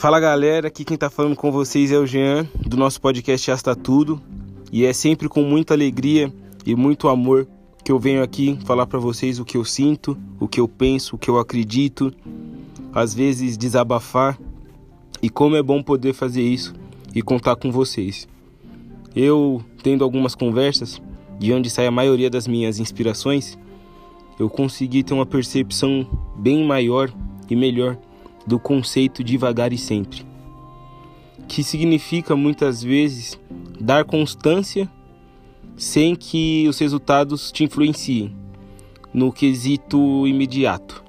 Fala galera, aqui quem tá falando com vocês é o Jean, do nosso podcast Asta Tudo. E é sempre com muita alegria e muito amor que eu venho aqui falar para vocês o que eu sinto, o que eu penso, o que eu acredito, às vezes desabafar e como é bom poder fazer isso e contar com vocês. Eu, tendo algumas conversas, de onde sai a maioria das minhas inspirações, eu consegui ter uma percepção bem maior e melhor do conceito devagar e sempre, que significa muitas vezes dar constância sem que os resultados te influenciem no quesito imediato.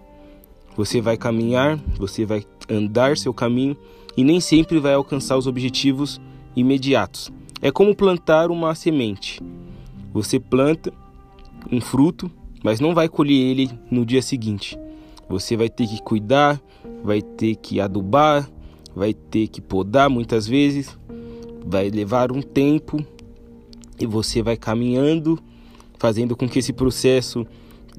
Você vai caminhar, você vai andar seu caminho e nem sempre vai alcançar os objetivos imediatos. É como plantar uma semente. Você planta um fruto, mas não vai colher ele no dia seguinte. Você vai ter que cuidar, vai ter que adubar, vai ter que podar muitas vezes, vai levar um tempo e você vai caminhando, fazendo com que esse processo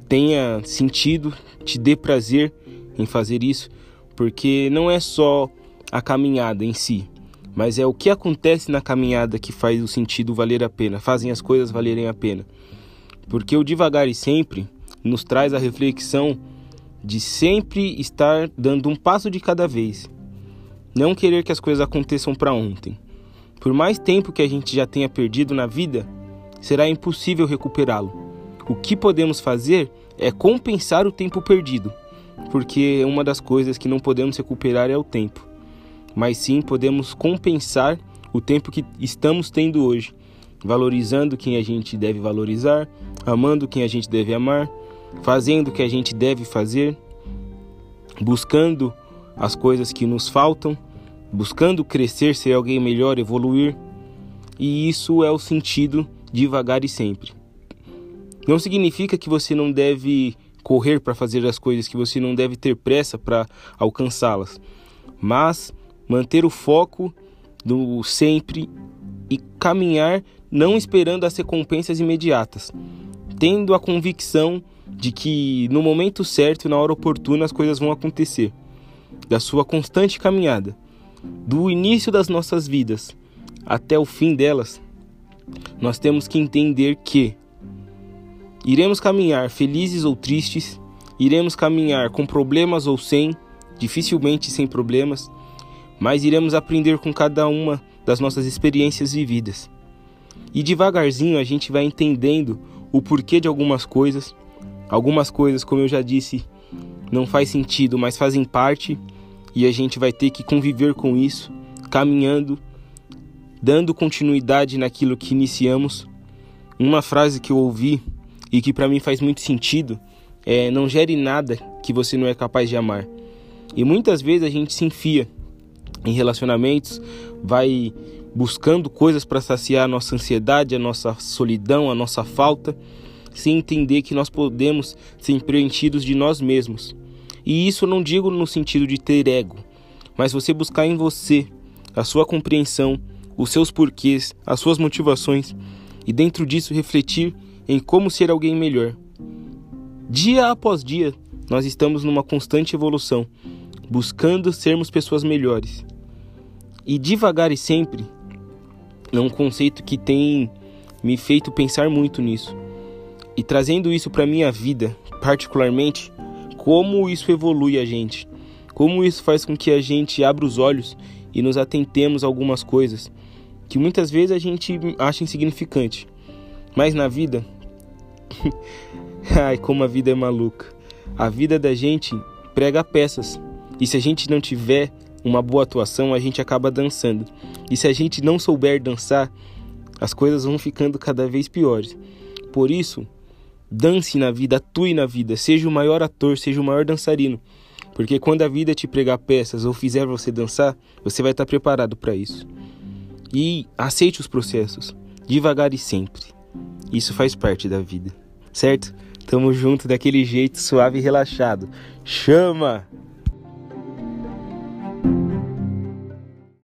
tenha sentido, te dê prazer em fazer isso, porque não é só a caminhada em si, mas é o que acontece na caminhada que faz o sentido valer a pena, fazem as coisas valerem a pena. Porque o devagar e sempre nos traz a reflexão de sempre estar dando um passo de cada vez. Não querer que as coisas aconteçam para ontem. Por mais tempo que a gente já tenha perdido na vida, será impossível recuperá-lo. O que podemos fazer é compensar o tempo perdido, porque uma das coisas que não podemos recuperar é o tempo mas sim podemos compensar o tempo que estamos tendo hoje, valorizando quem a gente deve valorizar, amando quem a gente deve amar, fazendo o que a gente deve fazer, buscando as coisas que nos faltam, buscando crescer, ser alguém melhor, evoluir. E isso é o sentido devagar e sempre. Não significa que você não deve correr para fazer as coisas, que você não deve ter pressa para alcançá-las, mas manter o foco do sempre e caminhar não esperando as recompensas imediatas, tendo a convicção de que no momento certo e na hora oportuna as coisas vão acontecer. Da sua constante caminhada, do início das nossas vidas até o fim delas, nós temos que entender que iremos caminhar felizes ou tristes, iremos caminhar com problemas ou sem, dificilmente sem problemas mas iremos aprender com cada uma das nossas experiências vividas. E devagarzinho a gente vai entendendo o porquê de algumas coisas. Algumas coisas, como eu já disse, não faz sentido, mas fazem parte e a gente vai ter que conviver com isso, caminhando, dando continuidade naquilo que iniciamos. Uma frase que eu ouvi e que para mim faz muito sentido é: não gere nada que você não é capaz de amar. E muitas vezes a gente se enfia em relacionamentos, vai buscando coisas para saciar a nossa ansiedade, a nossa solidão, a nossa falta, sem entender que nós podemos ser preenchidos de nós mesmos. E isso não digo no sentido de ter ego, mas você buscar em você a sua compreensão, os seus porquês, as suas motivações e dentro disso refletir em como ser alguém melhor. Dia após dia, nós estamos numa constante evolução, buscando sermos pessoas melhores. E devagar e sempre é um conceito que tem me feito pensar muito nisso. E trazendo isso para minha vida, particularmente, como isso evolui a gente, como isso faz com que a gente abra os olhos e nos atentemos a algumas coisas que muitas vezes a gente acha insignificante. Mas na vida, ai, como a vida é maluca. A vida da gente prega peças. E se a gente não tiver uma boa atuação, a gente acaba dançando. E se a gente não souber dançar, as coisas vão ficando cada vez piores. Por isso, dance na vida, atue na vida, seja o maior ator, seja o maior dançarino. Porque quando a vida te pregar peças ou fizer você dançar, você vai estar preparado para isso. E aceite os processos, devagar e sempre. Isso faz parte da vida, certo? Tamo junto daquele jeito suave e relaxado. Chama!